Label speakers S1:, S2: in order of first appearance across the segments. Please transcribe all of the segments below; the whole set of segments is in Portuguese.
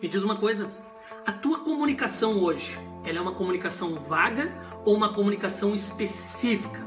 S1: Me diz uma coisa, a tua comunicação hoje, ela é uma comunicação vaga ou uma comunicação específica?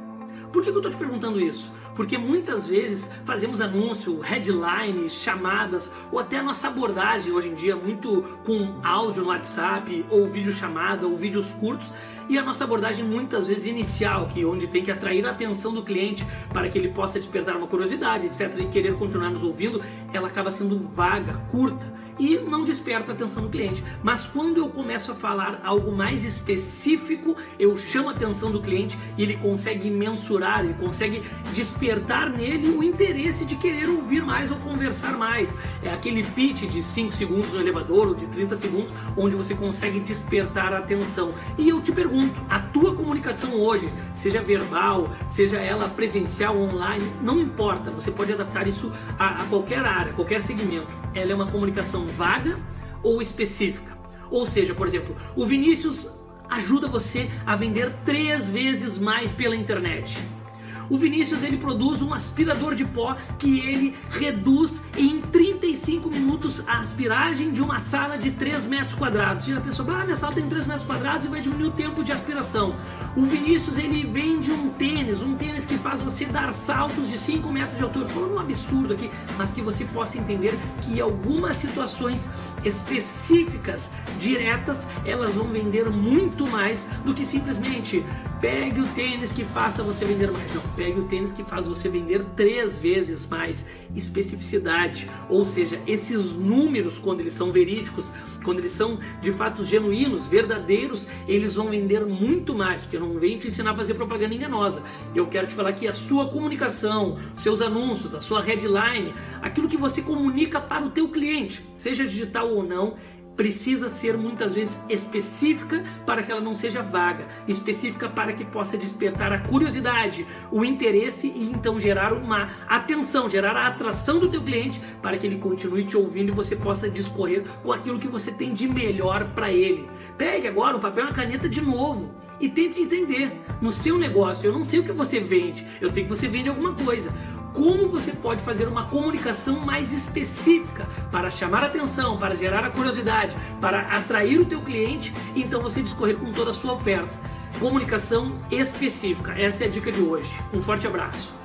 S1: Por que eu estou te perguntando isso? Porque muitas vezes fazemos anúncio, headlines, chamadas, ou até a nossa abordagem hoje em dia, muito com áudio no WhatsApp, ou vídeo chamada, ou vídeos curtos, e a nossa abordagem muitas vezes inicial, que onde tem que atrair a atenção do cliente para que ele possa despertar uma curiosidade, etc, e querer continuar nos ouvindo, ela acaba sendo vaga, curta e não desperta a atenção do cliente. Mas quando eu começo a falar algo mais específico, eu chamo a atenção do cliente e ele consegue mensurar, ele consegue despertar nele o interesse de querer ouvir mais ou conversar mais. É aquele pitch de 5 segundos no elevador ou de 30 segundos onde você consegue despertar a atenção. E eu te pergunto, a tua comunicação hoje, seja verbal, seja ela presencial, online, não importa, você pode adaptar isso a, a qualquer área, qualquer segmento. Ela é uma comunicação vaga ou específica. Ou seja, por exemplo, o Vinícius ajuda você a vender três vezes mais pela internet. O Vinícius ele produz um aspirador de pó que ele reduz em 35 minutos a aspiragem de uma sala de 3 metros quadrados. E a pessoa, ah, minha sala tem 3 metros quadrados e vai diminuir o tempo de aspiração. O Vinícius ele vende um tênis, um que faz você dar saltos de 5 metros de altura. Falando um absurdo aqui, mas que você possa entender que algumas situações específicas, diretas, elas vão vender muito mais do que simplesmente pegue o tênis que faça você vender mais. Não, pegue o tênis que faz você vender três vezes mais especificidade. Ou seja, esses números, quando eles são verídicos, quando eles são de fato genuínos, verdadeiros, eles vão vender muito mais, porque eu não venho te ensinar a fazer propaganda enganosa. Eu quero te falar que a sua comunicação, seus anúncios, a sua headline, aquilo que você comunica para o teu cliente, seja digital ou não, precisa ser muitas vezes específica para que ela não seja vaga, específica para que possa despertar a curiosidade, o interesse e então gerar uma atenção, gerar a atração do teu cliente para que ele continue te ouvindo e você possa discorrer com aquilo que você tem de melhor para ele. Pegue agora o papel e a caneta de novo e tente entender no seu negócio. Eu não sei o que você vende, eu sei que você vende alguma coisa como você pode fazer uma comunicação mais específica para chamar atenção, para gerar a curiosidade, para atrair o teu cliente então você discorrer com toda a sua oferta. Comunicação específica. Essa é a dica de hoje. Um forte abraço.